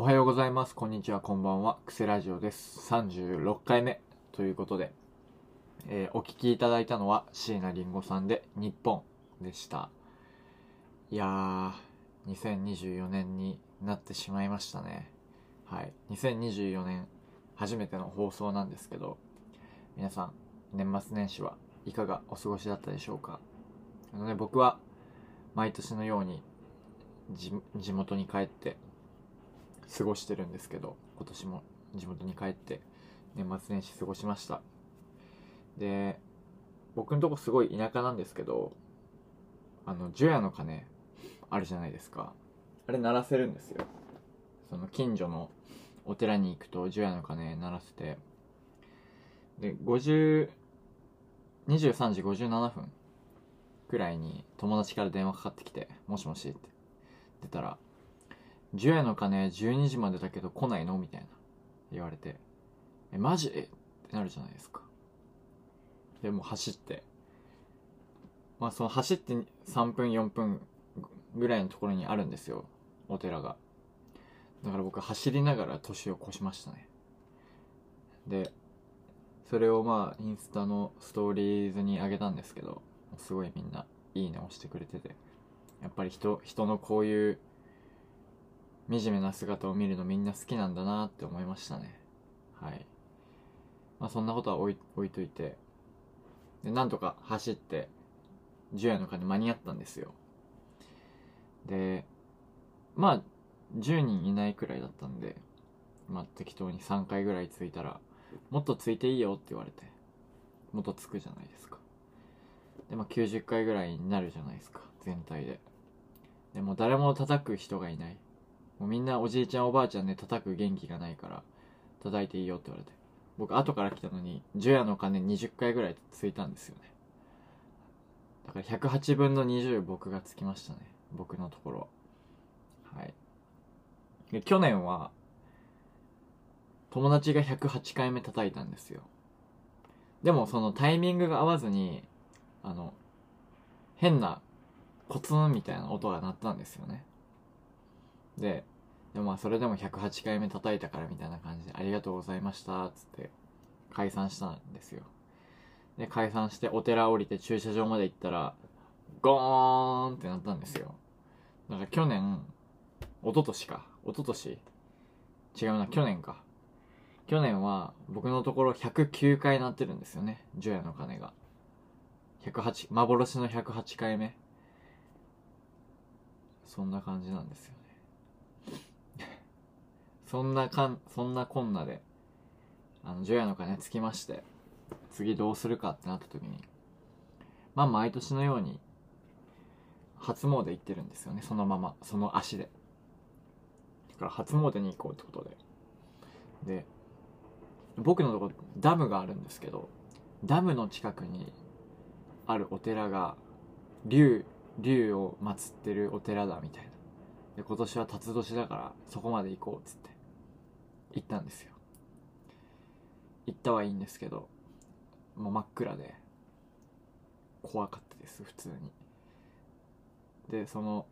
おはようございます。こんにちは、こんばんは。クセラジオです。36回目ということで、えーお聞きいただいたのは椎名林檎さんで日本でした。いやー、2024年になってしまいましたね。はい。2024年初めての放送なんですけど、皆さん、年末年始はいかがお過ごしだったでしょうか？あのね、僕は毎年のように地地元に帰って過ごしてるんですけど今年も地元に帰って年末年始過ごしました。で僕のとこすごい田舎なんですけどあの除夜の鐘あるじゃないですか。あれ鳴らせるんですよ。その近所のお寺に行くと除夜の鐘鳴らせて。で50 23時57分くらいに友達から電話かかってきて「もしもし」って出たら「除夜の鐘12時までだけど来ないの?」みたいな言われて「えマジ?」ってなるじゃないですか。でも走って。まあその走って3分4分ぐらいのところにあるんですよ。お寺が。だから僕走りながら年を越しましたね。でそれをまあインスタのストーリーズに上げたんですけどすごいみんないいね押してくれてて。やっぱり人人のこういう惨めな姿を見るのみんな好きなんだなって思いましたね。はい。まあそんなことは置い置いといて。でなんとか走って除夜の鐘間に合ったんですよ。でまあ10人いないくらいだったんでまあ適当に3回ぐらい着いたらもっとついていいよって言われてもっとつくじゃないですか。でまあ90回ぐらいになるじゃないですか全体で。でも誰も叩く人がいない。もうみんなおじいちゃんおばあちゃんで叩く元気がないから叩いていいよって言われて。僕後から来たのに除夜の鐘20回ぐらいついたんですよね。だから108分の20僕がつきましたね。僕のところは。はい。で去年は友達が108回目叩いたんですよ。でもそのタイミングが合わずにあの変なコツンみたいな音が鳴ったんですよね。ででもまあそれでも108回目叩いたからみたいな感じで「ありがとうございました」つって解散したんですよ。で解散してお寺降りて駐車場まで行ったらゴーンってなったんですよ。だから去年一昨年か。一昨年？違うな去年か。去年は僕のところ109回鳴ってるんですよね。除夜の鐘が。108幻の108回目。そんな感じなんですよ。そんなかんそんなこんなであの除夜の鐘つきまして次どうするかってなった時にまあ毎年のように初詣行ってるんですよねそのままその足で。だから初詣に行こうってことで。で僕のとこダムがあるんですけどダムの近くにあるお寺が竜竜を祀ってるお寺だみたいな。で今年は辰年だからそこまで行こうっつって。行ったんですよ。行ったはいいんですけどもう真っ暗で怖かったです普通に。でその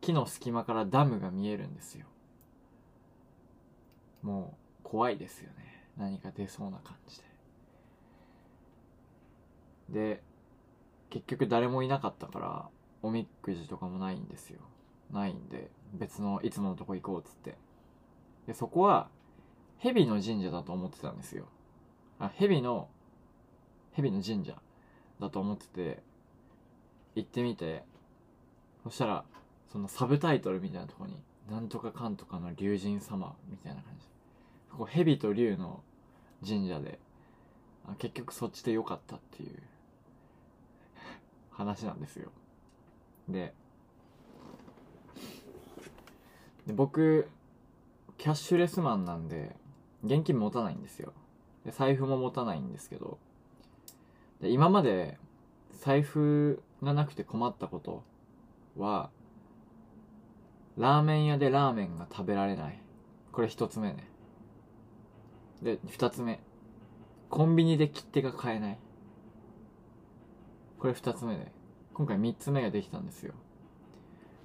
木の隙間からダムが見えるんですよ。もう怖いですよね。何か出そうな感じで。で結局誰もいなかったからおみくじとかもないんですよ。ないんで別のいつものとこ行こうっつって。でそこは蛇の神社だと思ってたんですよ。あ蛇の蛇の神社だと思ってて行ってみてそしたらそのサブタイトルみたいなとこに「なんとかかんとかの龍神様」みたいな感じ。そこ蛇と龍の神社であ結局そっちで良かったっていう話なんですよ。でで僕キャッシュレスマンなんで現金持たないんですよ。で財布も持たないんですけど。で今まで財布がなくて困ったことはラーメン屋でラーメンが食べられない。これ一つ目ね。で二つ目。コンビニで切手が買えない。これ二つ目で今回三つ目ができたんですよ。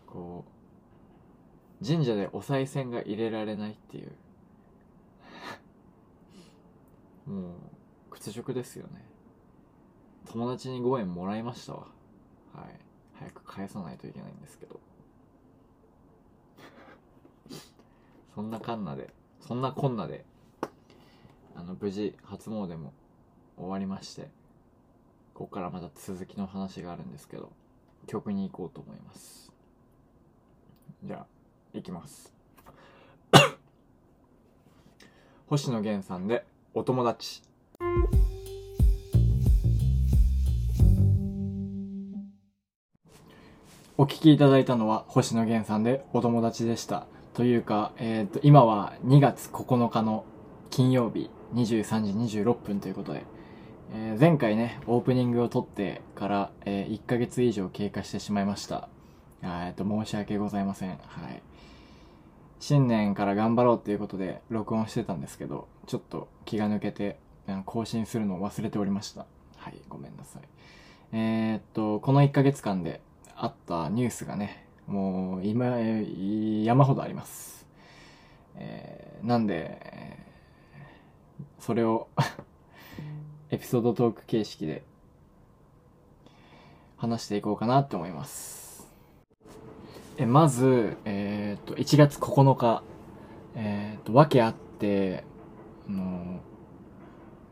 こう神社でお賽銭が入れられないっていう。もう屈辱ですよね。友達に5円もらいましたわ。はい。早く返さないといけないんですけど。そんなかんなでそんなこんなであの無事初詣も終わりましてここからまた続きの話があるんですけど曲に行こうと思います。じゃあ。行きます。星野源さんでお友達。お聞きいただいたのは星野源さんでお友達でした。というか、えっ、と今は2月9日の金曜日23時26分ということで、えー前回ねオープニングを撮ってから、え1ヶ月以上経過してしまいました。えっと申し訳ございません。はい。新年から頑張ろうっていうことで録音してたんですけどちょっと気が抜けて更新するのを忘れておりました。はいごめんなさい。えーっとこの1ヶ月間であったニュースがねもう今えー山ほどあります。えーなんでえーそれをエピソードトーク形式で話していこうかなって思いますえまず、えー、と1月9日、えー、と訳あってあの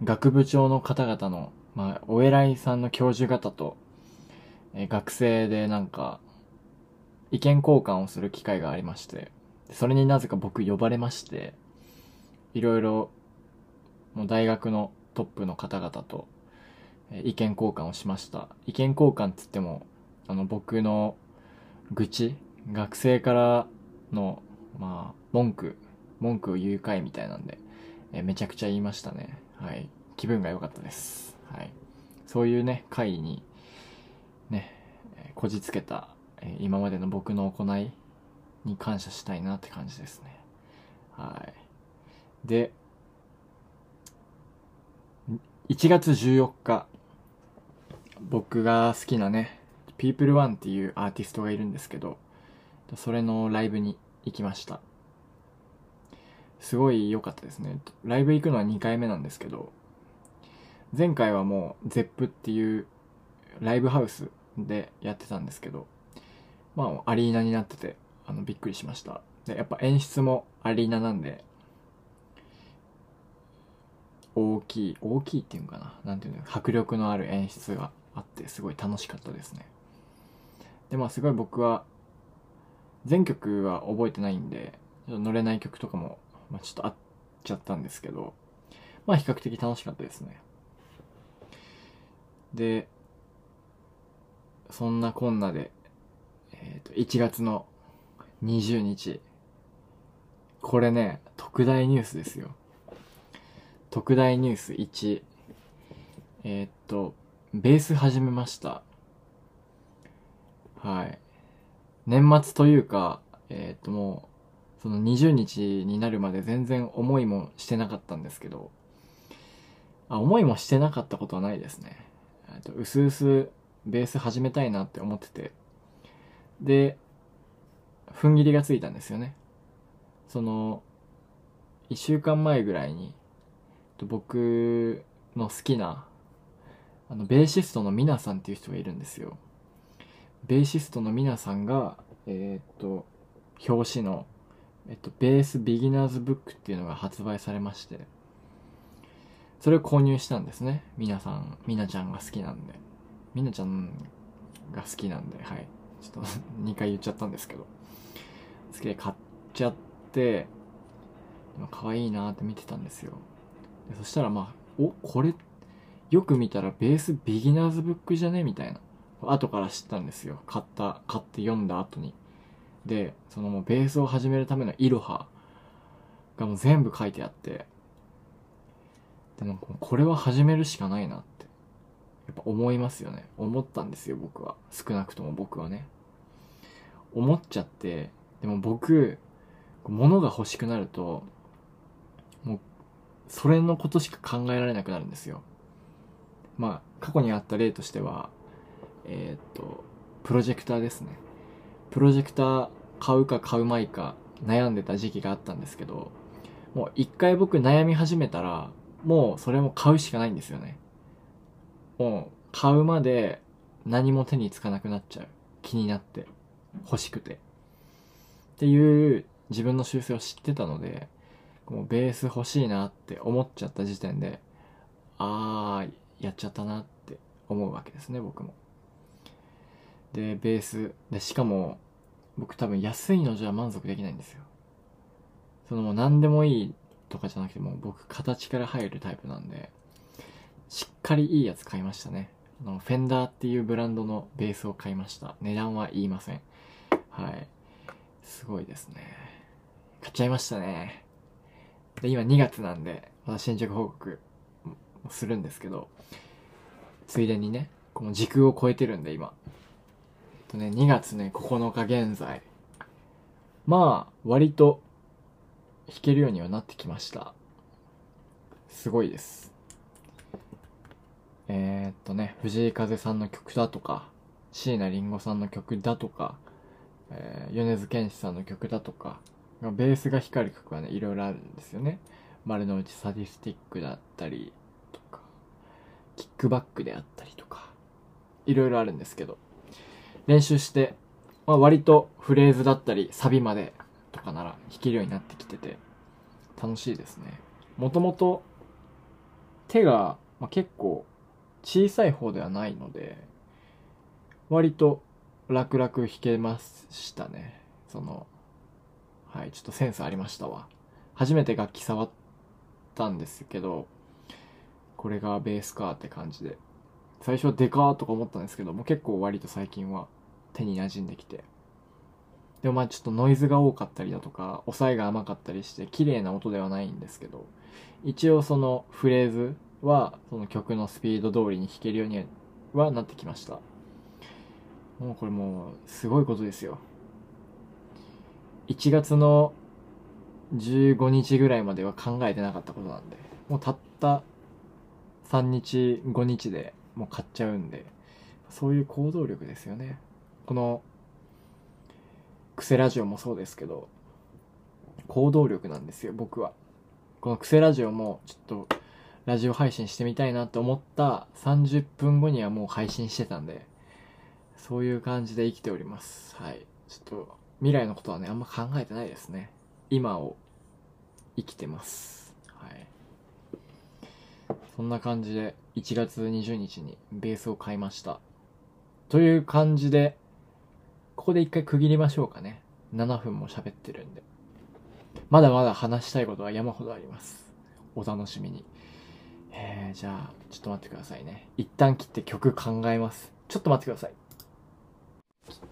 学部長の方々の、まあ、お偉いさんの教授方と、えー学生でなんか意見交換をする機会がありましてそれになぜか僕呼ばれましていろいろもう大学のトップの方々とえ意見交換をしました。意見交換っつってもあの僕の愚痴学生からのまあ文句文句を言う会みたいなんで、えめちゃくちゃ言いましたね。はい。気分が良かったです。はい。そういうね会にねこじつけた、え今までの僕の行いに感謝したいなって感じですね。はい。で1月14日僕が好きなね People1 っていうアーティストがいるんですけどそれのライブに行きました。すごい良かったですね。ライブ行くのは2回目なんですけど前回はもう ZEP っていうライブハウスでやってたんですけどまあアリーナになっててあのびっくりしました。でやっぱ演出もアリーナなんで大きい大きいっていうのかな？なんていうの迫力のある演出があってすごい楽しかったですね。でまあすごい僕は全曲は覚えてないんで乗れない曲とかも、まあ、ちょっとあっちゃったんですけどまあ比較的楽しかったですね。でそんなこんなで、えー、と1月の20日これね特大ニュースですよ。特大ニュース1えーっとベース始めました。はい。年末というかえーっともうその20日になるまで全然思いもしてなかったんですけどあ思いもしてなかったことはないですね。えっとうすうすベース始めたいなって思ってて。で踏ん切りがついたんですよね。その1週間前ぐらいにと僕の好きなあのベーシストのミナさんっていう人がいるんですよ。ベーシストのミナさんがえーっと表紙の、えっと、ベースビギナーズブックっていうのが発売されましてそれを購入したんですね。ミナさんミナちゃんが好きなんで。ミナちゃんが好きなんではい。ちょっと2回言っちゃったんですけど。好きで買っちゃってま可愛いなって見てたんですよ。でそしたらまあおこれよく見たらベースビギナーズブックじゃね？みたいな。後から知ったんですよ。買った買って読んだ後に。でそのもうベースを始めるためのイロハがもう全部書いてあってでもこれは始めるしかないなってやっぱ思いますよね。思ったんですよ僕は。少なくとも僕はね。思っちゃってでも僕物が欲しくなるともうそれのことしか考えられなくなるんですよ。まあ過去にあった例としてはえーっとプロジェクターですね。プロジェクター買うか買うまいか悩んでた時期があったんですけど、もう一回僕悩み始めたら、もうそれも買うしかないんですよね。もう買うまで何も手につかなくなっちゃう。気になって。欲しくて。っていう自分の習性を知ってたので、もうベース欲しいなって思っちゃった時点で、あー、やっちゃったなって思うわけですね、僕も。で、ベース。で、しかも、僕多分安いのじゃ満足できないんですよ。そのもう何でもいいとかじゃなくても僕形から入るタイプなんで、しっかりいいやつ買いましたね。あの、フェンダーっていうブランドのベースを買いました。値段は言いません。はい。すごいですね。買っちゃいましたね。で、今2月なんで、また進捗報告するんですけど、ついでにね、この時空を超えてるんで今。とね、2月ね、9日現在。まあ、割と弾けるようにはなってきました。すごいです。えー、っとね、藤井風さんの曲だとか、椎名林檎さんの曲だとか、えー、米津玄師さんの曲だとか、ベースが光る曲はね、いろいろあるんですよね。丸の内サディスティックだったりとか、キックバックであったりとか、いろいろあるんですけど、練習して、まあ、割とフレーズだったり、サビまでとかなら弾けるようになってきてて、楽しいですね。もともと、手が、まあ、結構小さい方ではないので、割と楽々弾けましたね。その、はい、ちょっとセンスありましたわ。初めて楽器触ったんですけど、これがベースかって感じで。最初はデカーとか思ったんですけども結構割と最近は手に馴染んできて。でもまあちょっとノイズが多かったりだとか、抑えが甘かったりして綺麗な音ではないんですけど、一応そのフレーズはその曲のスピード通りに弾けるようにはなってきました。もうこれもうすごいことですよ。1月の15日ぐらいまでは考えてなかったことなんで、もうたった3日、5日でもう買っちゃうんで、そういう行動力ですよね。この、クセラジオもそうですけど、行動力なんですよ、僕は。このクセラジオもちょっとラジオ配信してみたいなと思った30分後にはもう配信してたんで、そういう感じで生きております。はい。ちょっと未来のことはね、あんま考えてないですね。今を生きてます。はい。そんな感じで、1月20日にベースを買いました。という感じで、ここで一回区切りましょうかね。7分も喋ってるんで。まだまだ話したいことは山ほどあります。お楽しみに。えー、じゃあ、ちょっと待ってくださいね。一旦切って曲考えます。ちょっと待ってください。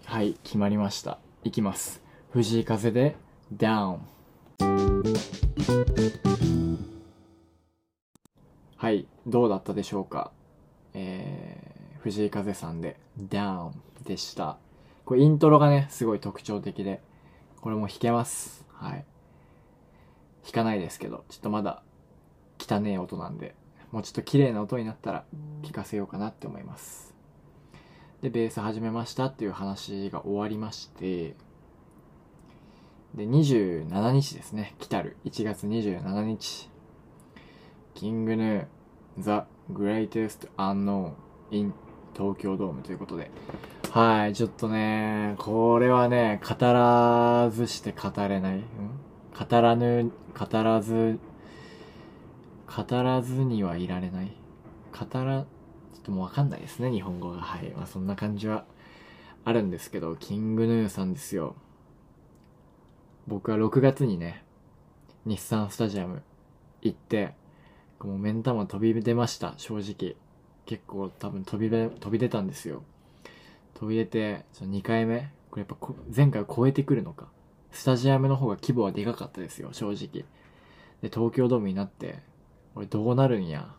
はい、決まりました。いきます。藤井風で Down。はい、どうだったでしょうか。えー、藤井風さんで Down でした。これイントロがね、すごい特徴的で、これも弾けます。はい。弾かないですけど、ちょっとまだ汚ねえ音なんで、もうちょっと綺麗な音になったら聞かせようかなって思います。で、ベース始めましたっていう話が終わりまして、で、27日ですね。来たる。1月27日。キングヌー、The Greatest Unknown in 東京ドームということで。はい、ちょっとね、これはね、語らずして語れない。ん？語らぬ、語らず、語らずにはいられない。語ら、ちょっともうわかんないですね、日本語が。はい。まあそんな感じはあるんですけど、キングヌーさんですよ。僕は6月にね、日産スタジアム行って、もう目ん玉飛び出ました、正直。結構多分飛び出、飛び出たんですよ。飛び出て、その2回目、これやっぱ前回を超えてくるのか。スタジアムの方が規模はでかかったですよ、正直。で、東京ドームになって、これどうなるんや、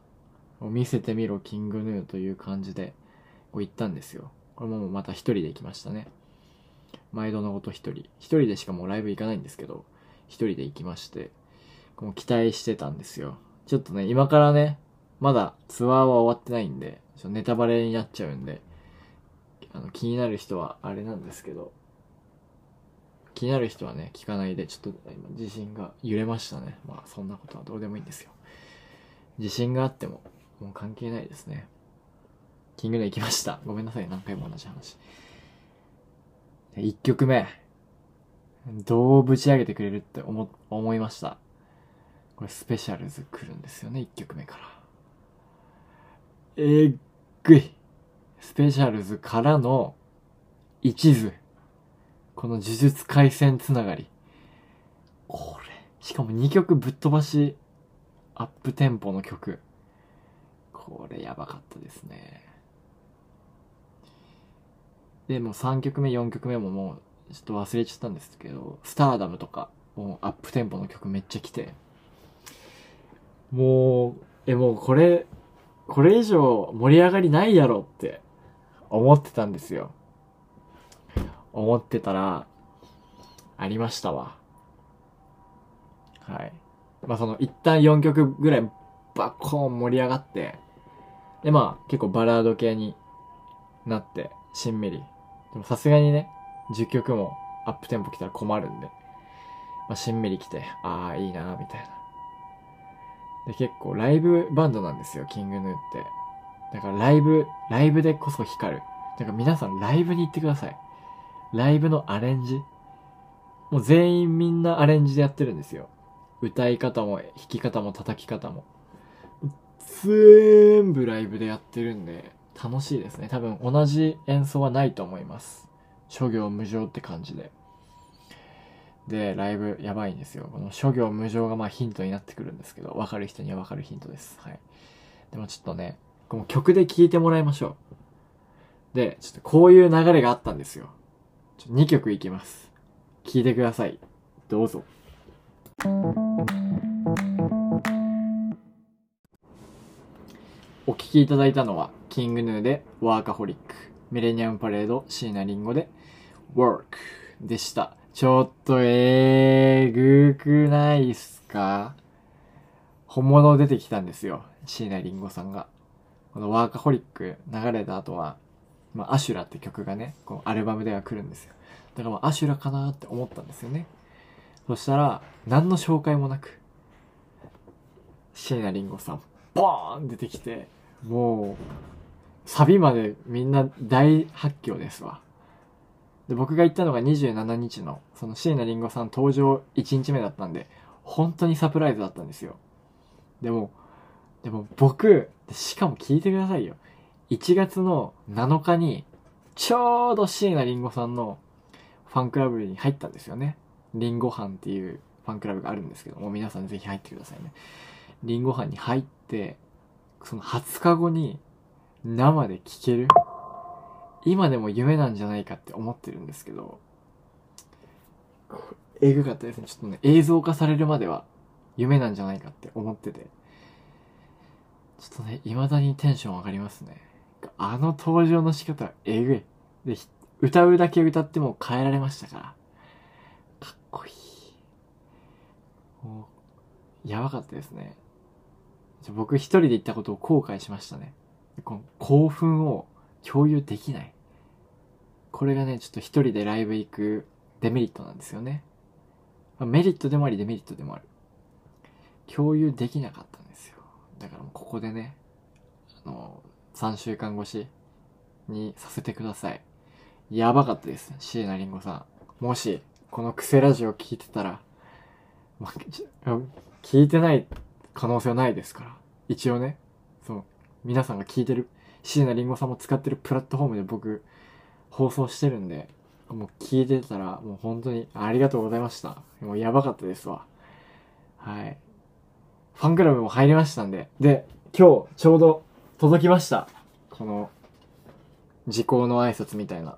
見せてみろキングヌーという感じでこう行ったんですよ。これもまた一人で行きましたね。毎度のこと一人。一人でしかもうライブ行かないんですけど、一人で行きまして、もう期待してたんですよ。ちょっとね、今からね、まだツアーは終わってないんで、ネタバレになっちゃうんで、あの、気になる人はあれなんですけど、気になる人はね、聞かないで、ちょっと今地震が揺れましたね。まあそんなことはどうでもいいんですよ。地震があっても、もう関係ないですね。キングで行きました。ごめんなさい、何回も同じ話。1曲目。どうぶち上げてくれるって思、思いました。これスペシャルズ来るんですよね、1曲目から。えっぐい。スペシャルズからの一途。この呪術回戦つながり。これ。しかも2曲ぶっ飛ばし、アップテンポの曲。これやばかったですね。で、もう3曲目、4曲目ももう、ちょっと忘れちゃったんですけど、スターダムとか、もうアップテンポの曲めっちゃ来て、もう、え、もうこれ、これ以上盛り上がりないやろって思ってたんですよ。思ってたら、ありましたわ。はい。まあその一旦4曲ぐらいバッコーン盛り上がって、でまあ結構バラード系になって、しんみり。でもさすがにね、10曲もアップテンポ来たら困るんで、まあしんみり来て、ああ、いいなみたいな。で結構ライブバンドなんですよ、キングヌーって。だからライブ、ライブでこそ光る。だから皆さんライブに行ってください。ライブのアレンジ。もう全員みんなアレンジでやってるんですよ。歌い方も弾き方も叩き方も。全部ライブでやってるんで、楽しいですね。多分同じ演奏はないと思います。諸行無常って感じで。で、ライブやばいんですよ。この諸行無常がまあヒントになってくるんですけど、わかる人にはわかるヒントです。はい。でもちょっとね、この曲で聴いてもらいましょう。で、ちょっとこういう流れがあったんですよ。2曲いきます。聴いてください。どうぞ。お聴きいただいたのは、キングヌーでワーカホリック、ミレニアムパレード、椎名林檎で Work でした。ちょっとえーぐくないっすか？本物出てきたんですよ。椎名林檎さんが。このワーカホリック流れた後は、まあ、アシュラって曲がね、このアルバムでは来るんですよ。だからまあ、アシュラかなって思ったんですよね。そしたら、何の紹介もなく、椎名林檎さん、ボーン出てきて、もう、サビまでみんな大発狂ですわ。で、僕が行ったのが27日の、その椎名林檎さん登場1日目だったんで、本当にサプライズだったんですよ。でも、でも僕、しかも聞いてくださいよ。1月の7日に、ちょうど椎名林檎さんのファンクラブに入ったんですよね。リンゴ班っていうファンクラブがあるんですけども、皆さんぜひ入ってくださいね。リンゴ班に入って、その20日後に生で聴ける今でも夢なんじゃないかって思ってるんですけど、えぐかったですね。ちょっとね、映像化されるまでは夢なんじゃないかって思ってて、ちょっとね、未だにテンション上がりますね。あの登場の仕方えぐい。で、歌うだけ歌っても変えられましたから。かっこいい。もう、やばかったですね。僕一人で行ったことを後悔しましたね。この興奮を共有できない。これがね、ちょっと一人でライブ行くデメリットなんですよね。メリットでもありデメリットでもある。共有できなかった。だからもうここでね、あの、3週間越しにさせてください。やばかったです。椎名林檎さん。もし、このクセラジオ聞いてたら、ま、聞いてない可能性はないですから。一応ね、そう、皆さんが聞いてる椎名林檎さんも使ってるプラットフォームで僕、放送してるんで、もう聞いてたら、もう本当にありがとうございました。もうやばかったですわ。はい。ファンクラブも入りましたんで。で、今日ちょうど届きました。この、時効の挨拶みたいな。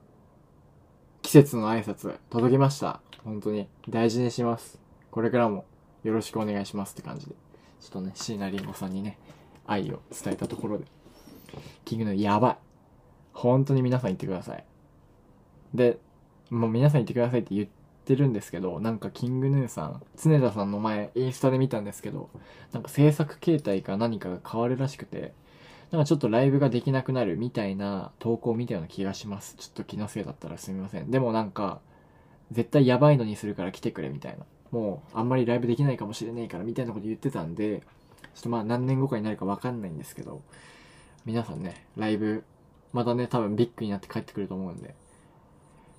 季節の挨拶届きました。本当に大事にします。これからもよろしくお願いしますって感じで。ちょっとね、椎名林檎さんにね、愛を伝えたところで。キングのやばい。本当に皆さん言ってください。で、もう皆さん言ってくださいって言っててるんですけど、なんかキングヌーさん、常田さんの前、インスタで見たんですけど、なんか制作形態か何かが変わるらしくて、なんかちょっとライブができなくなるみたいな投稿を見たような気がします。ちょっと気のせいだったらすみません。でもなんか、絶対やばいのにするから来てくれみたいな。もうあんまりライブできないかもしれないからみたいなこと言ってたんで、ちょっとまあ何年後かになるかわかんないんですけど、皆さんね、ライブ、またね、多分ビッグになって帰ってくると思うんで、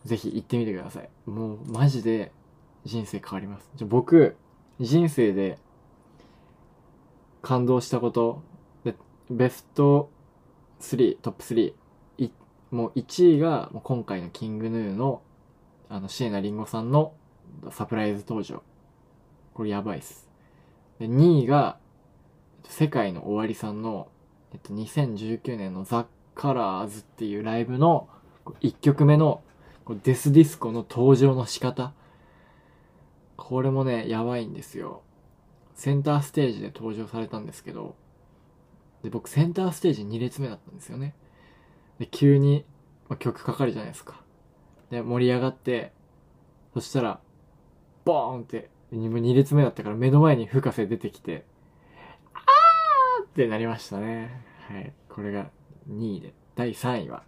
ぜひ行ってみてください。もうマジで人生変わります。じゃ僕、人生で感動したことでベスト3トップ3いもう1位がもう今回のキングヌーのあの椎名林檎さんのサプライズ登場これやばいっすで2位が世界の終わりさんの、えっと、2019年のザ・カラーズっていうライブの1曲目のデスディスコの登場の仕方これもねやばいんですよセンターステージで登場されたんですけど、で、僕センターステージ2列目だったんですよね。で、急に、まあ、曲かかるじゃないですか。で、盛り上がって、そしたら、ボーンって、2列目だったから目の前に深瀬出てきて、あーってなりましたね。はい。これが2位で。第3位は、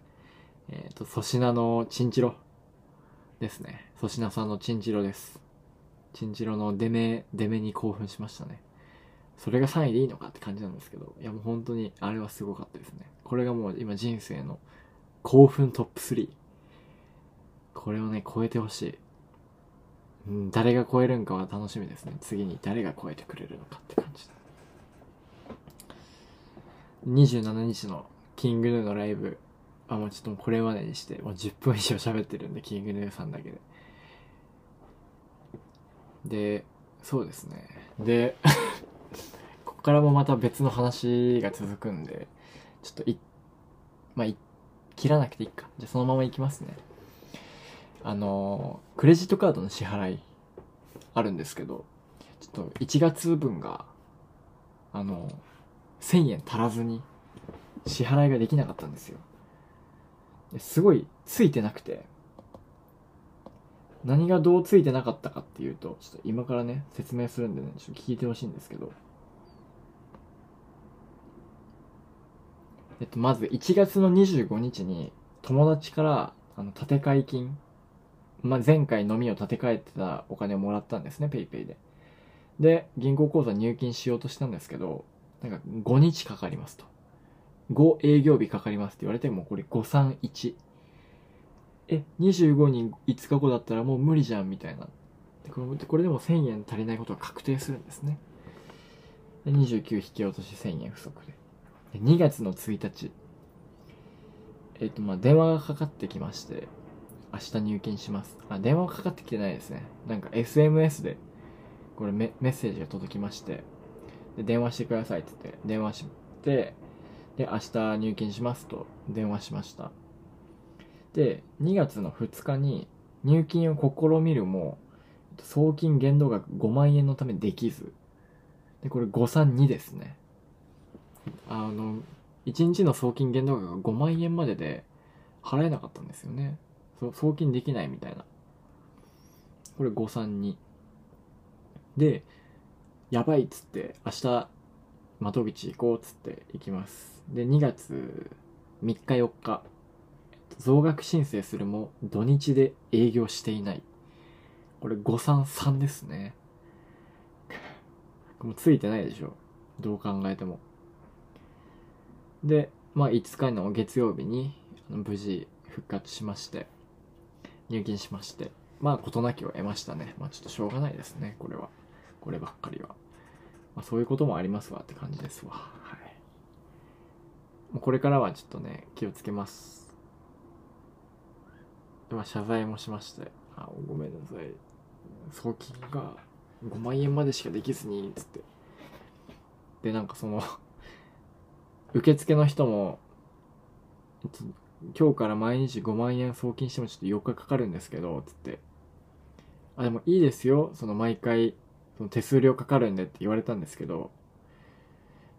えっ、ー、と、粗品のチンチロですね。粗品さんのチンチロです。チンチロの出目、出目に興奮しましたね。それが3位でいいのかって感じなんですけど、いやもう本当にあれはすごかったですね。これがもう今人生の興奮トップ3。これをね、超えてほしい。うん、誰が超えるんかは楽しみですね。次に誰が超えてくれるのかって感じ27日のキングヌーのライブ、あ、もうちょっとこれまでにして、もう10分以上喋ってるんで、キングヌーさんだけで。で、そうですね。で、ここからもまた別の話が続くんで、ちょっとい、まあ、い、切らなくていいか。じゃそのままいきますね。あの、クレジットカードの支払いあるんですけど、ちょっと1月分が、あの、1000円足らずに支払いができなかったんですよ。すごいついてなくて、何がどうついてなかったかっていうと、ちょっと今からね、説明するんでね、ちょっと聞いてほしいんですけど。えっと、まず1月の25日に友達からあの建て替え金、まあ、前回飲みを立て替えてたお金をもらったんですね、ペイペイで。で、銀行口座入金しようとしたんですけど、なんか5日かかりますと。5営業日かかりますって言われても、これ531。え、25人5日後だったらもう無理じゃんみたいな。でこれこれでも1000円足りないことが確定するんですね。で29引き落とし1000円不足で。で2月の1日。えっ、ー、と、まあ、電話がかかってきまして、明日入金します。あ、電話がかかってきてないですね。なんか SMS で、これメメッセージが届きまして、で、電話してくださいって言って、電話して、で、明日入金しますと電話しました。で、2月の2日に入金を試みるも、送金限度額5万円のためできず。で、これ532ですね。あの、1日の送金限度額が5万円までで払えなかったんですよね。そ送金できないみたいな。これ532。で、やばいっつって、明日、窓口行こうっつって行きます。で、2月3日4日、増額申請するも土日で営業していない。これ533ですね。もうついてないでしょ。どう考えても。で、まあ5日の月曜日に無事復活しまして、入金しまして、まあ事なきを得ましたね。まあちょっとしょうがないですね、これは。こればっかりは。まあそういうこともありますわって感じですわ。はい。もうこれからはちょっとね、気をつけます。まあ、謝罪もしまして、あ、ごめんなさい。送金が5万円までしかできずに、つって。で、なんかその 受付の人も、今日から毎日5万円送金してもちょっと4日かかるんですけど、つって。あ、でもいいですよ。その毎回、その手数料かかるんでって言われたんですけど、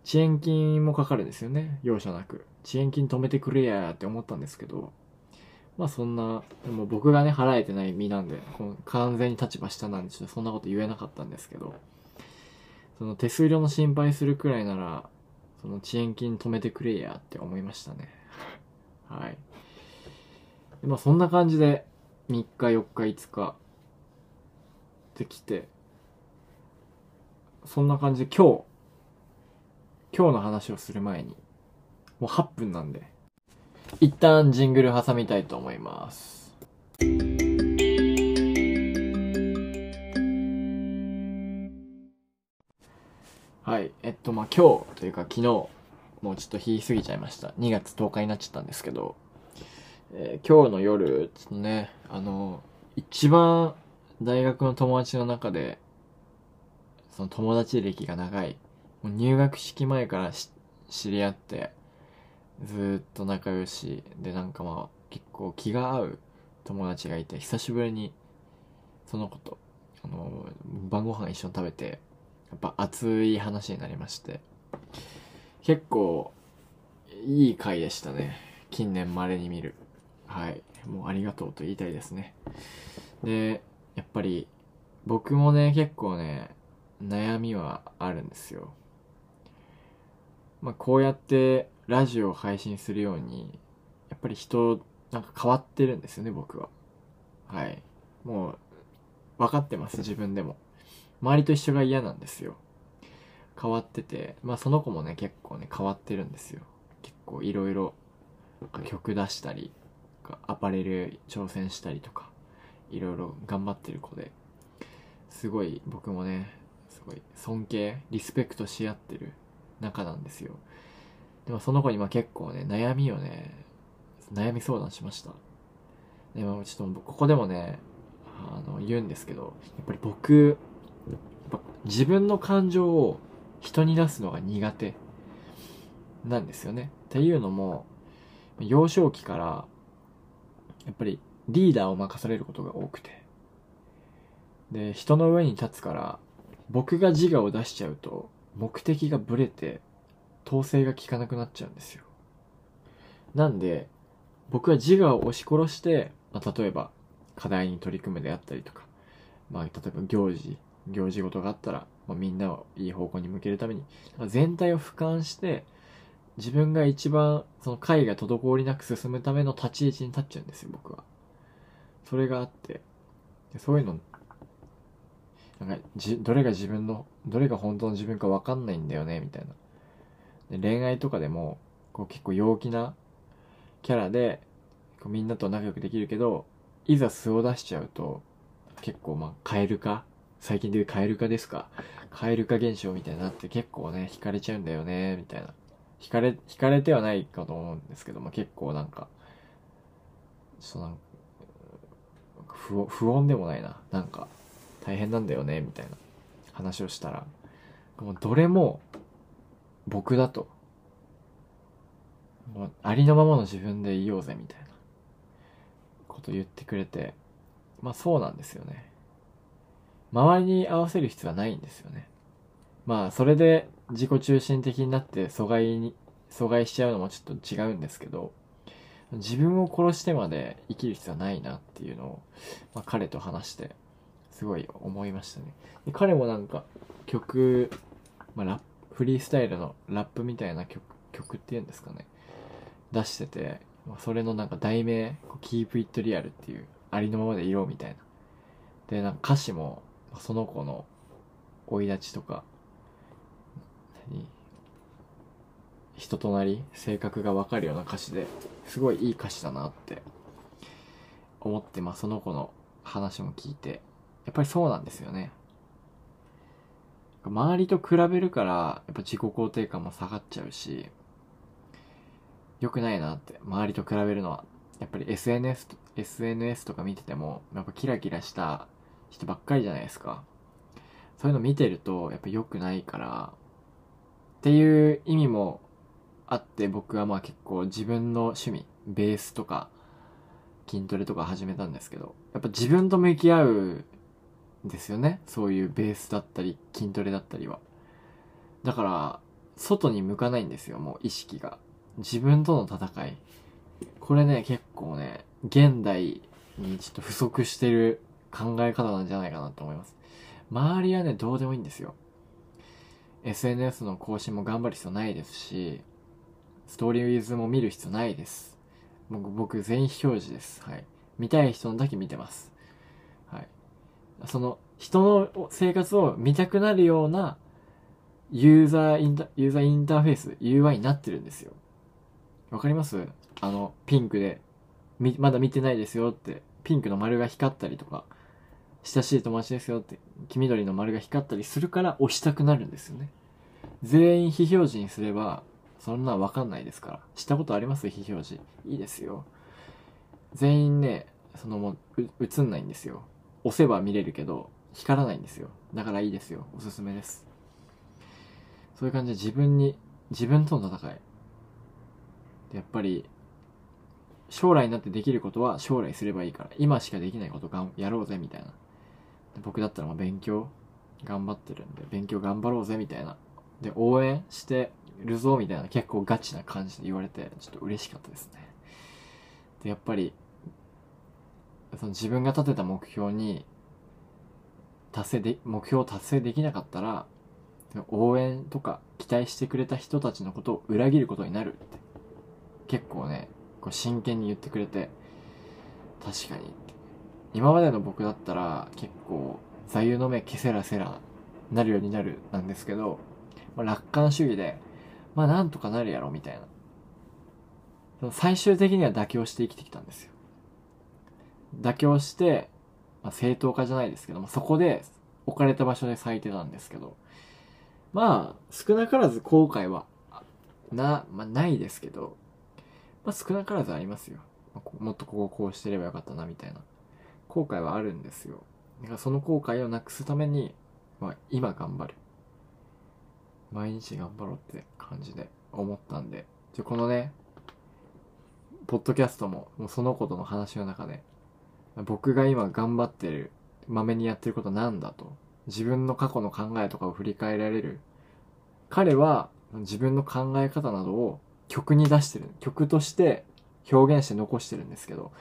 遅延金もかかるんですよね。容赦なく。遅延金止めてくれやって思ったんですけど、まあそんな、でも僕がね、払えてない身なんで、この完全に立場下なんで、ちょっとそんなこと言えなかったんですけど、その手数料の心配するくらいなら、その遅延金止めてくれやって思いましたね。はい。でまあそんな感じで、3日、4日、5日、ってきて、そんな感じで今日、今日の話をする前に、もう8分なんで、一旦ジングル挟みたいと思います。はい。えっと、まあ、今日というか昨日、もうちょっと日過ぎちゃいました。2月10日になっちゃったんですけど、えー今日の夜、ちょっとね、あの、一番大学の友達の中で、その友達歴が長い、もう入学式前から知り合って、ずっと仲良し、で、なんかまあ、結構気が合う友達がいて、久しぶりに、その子と、あの、晩ご飯一緒に食べて、やっぱ熱い話になりまして、結構、いい回でしたね。近年稀に見る。はい。もうありがとうと言いたいですね。で、やっぱり、僕もね、結構ね、悩みはあるんですよ。まあ、こうやってラジオを配信するように、やっぱり人、なんか変わってるんですよね、僕は。はい。もう、分かってます、自分でも。周りと一緒が嫌なんですよ。変わってて、まあその子もね、結構ね、変わってるんですよ。結構いろいろ、曲出したり、アパレル挑戦したりとか、いろいろ頑張ってる子で、すごい僕もね、ごい尊敬、リスペクトし合ってる仲なんですよ。でもその子にまあ結構ね、悩みをね、悩み相談しました。でもちょっとここでもね、あの、言うんですけど、やっぱり僕、自分の感情を人に出すのが苦手なんですよね。っていうのも、幼少期から、やっぱりリーダーを任されることが多くて。で、人の上に立つから、僕が自我を出しちゃうと、目的がブレて、統制が効かなくなっちゃうんですよ。なんで、僕は自我を押し殺して、まあ、例えば、課題に取り組むであったりとか、まあ、例えば行事、行事事があったら、まあ、みんなをいい方向に向けるために、全体を俯瞰して、自分が一番、その会が滞りなく進むための立ち位置に立っちゃうんですよ、僕は。それがあって、そういうの、なんか、じ、どれが自分の、どれが本当の自分か分かんないんだよね、みたいな。で恋愛とかでも、こう結構陽気なキャラで、こうみんなと仲良くできるけど、いざ素を出しちゃうと、結構まあ、カエル化？最近で言うカエル化ですか？カエル化現象みたいになって結構ね、惹かれちゃうんだよね、みたいな。惹かれ、惹かれてはないかと思うんですけども、結構なんか、ちょっとなんか、不不穏でもないな。なんか、大変なんだよね、みたいな話をしたら、もうどれも僕だと。もうありのままの自分でいようぜ、みたいなこと言ってくれて、まあそうなんですよね。周りに合わせる必要はないんですよね。まあそれで自己中心的になって阻害に、阻害しちゃうのもちょっと違うんですけど、自分を殺してまで生きる必要はないなっていうのを、まあ、彼と話して、すごい思いましたね。彼もなんか曲、まあラ、フリースタイルのラップみたいな曲、曲っていうんですかね。出してて、それのなんか題名、Keep It Real っていう、ありのままでいろみたいな。で、なんか歌詞も、その子の生い立ちとか、人となり、性格がわかるような歌詞で、すごいいい歌詞だなって思って、まあその子の話も聞いて、やっぱりそうなんですよね。周りと比べるから、やっぱ自己肯定感も下がっちゃうし、良くないなって、周りと比べるのは。やっぱり SNS と、SNS とか見てても、やっぱキラキラした人ばっかりじゃないですか。そういうの見てると、やっぱ良くないから、っていう意味もあって、僕はまあ結構自分の趣味、ベースとか、筋トレとか始めたんですけど、やっぱ自分と向き合うですよね。そういうベースだったり、筋トレだったりは。だから、外に向かないんですよ、もう意識が。自分との戦い。これね、結構ね、現代にちょっと不足してる考え方なんじゃないかなと思います。周りはね、どうでもいいんですよ。SNS の更新も頑張る必要ないですし、ストーリーウィズも見る必要ないです。僕、全員表示です。はい。見たい人のだけ見てます。その、人の生活を見たくなるようなユーザーインタユーザーインターフェース UI になってるんですよ。わかります？あのピンクでみまだ見てないですよってピンクの丸が光ったりとか親しい友達ですよって黄緑の丸が光ったりするから押したくなるんですよね。全員非表示にすればそんなわかんないですから。したことあります？非表示。いいですよ。全員ねそのもう映んないんですよ。押せば見れるけど光らないんですよ。だからいいですよ。おすすめです。そういう感じで自分に自分との戦い。やっぱり将来になってできることは将来すればいいから。今しかできないことがやろうぜみたいな。僕だったらまあ勉強頑張ってるんで勉強頑張ろうぜみたいな。で応援してるぞみたいな結構ガチな感じで言われてちょっと嬉しかったですね。でやっぱりその自分が立てた目標に達成で目標を達成できなかったら応援とか期待してくれた人たちのことを裏切ることになるって。結構ねこう真剣に言ってくれて確かに今までの僕だったら結構座右の目けせらせらなるようになるなんですけど、まあ、楽観主義でまあなんとかなるやろみたいな。最終的には妥協して生きてきたんですよ。妥協して、まあ、正当化じゃないですけどもそこで置かれた場所で咲いてたんですけどまあ少なからず後悔はな、まあ、ないですけどまあ、少なからずありますよ。もっとこここうしてればよかったなみたいな後悔はあるんですよ。だからその後悔をなくすために、まあ、今頑張る。毎日頑張ろうって感じで思ったんで、じゃこのね、ポッドキャストももうそのことの話の中で、僕が今頑張ってる、まめにやってることなんだと、自分の過去の考えとかを振り返られる。彼は自分の考え方などを曲に出してる。曲として表現して残してるんですけど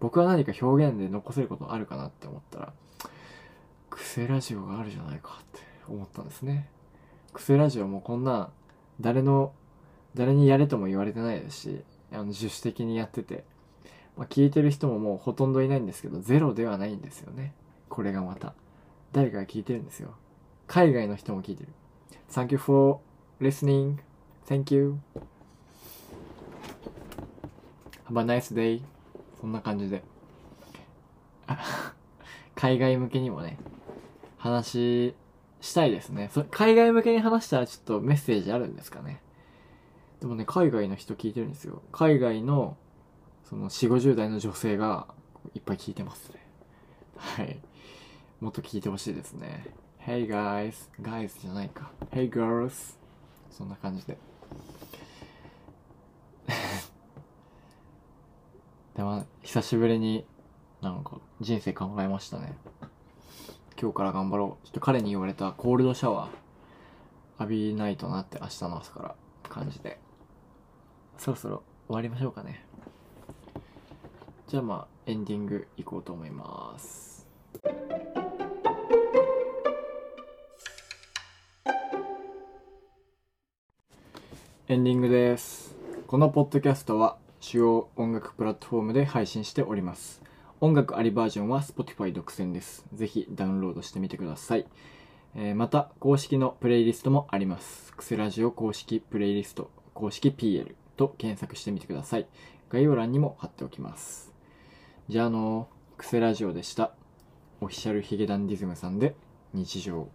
僕は何か表現で残せることあるかなって思ったら癖ラジオがあるじゃないかって思ったんですね。癖ラジオもこんな誰の誰にやれとも言われてないですしあの自主的にやってて、まあ、聞いてる人ももうほとんどいないんですけどゼロではないんですよね。これがまた。誰かが聞いてるんですよ。海外の人も聞いてる。Thank you for listening. Thank you. Have a nice day. そんな感じで。海外向けにもね話したいですね。海外向けに話したらちょっとメッセージあるんですかね。でもね海外の人聞いてるんですよ。海外のその4 5 0代の女性がいっぱい聞いてますね。はい。もっと聞いてほしいですね。Hey guys. Guys じゃないか。Hey girls. そんな感じで。でも久しぶりになんか人生考えましたね。今日から頑張ろう。ちょっと彼に言われたコールドシャワー。浴びないとなって明日の朝から。感じで。そろそろ終わりましょうかね。じゃあまあエンディングいこうと思いますエンディングですこのポッドキャストは主要音楽プラットフォームで配信しております。音楽ありバージョンは Spotify 独占です。ぜひダウンロードしてみてください。えー、また、公式のプレイリストもあります。クセラジオ公式プレイリスト、公式 PL と検索してみてください。概要欄にも貼っておきます。じゃあ、あの、クセラジオでした。オフィシャルヒゲダンディズムさんで日常。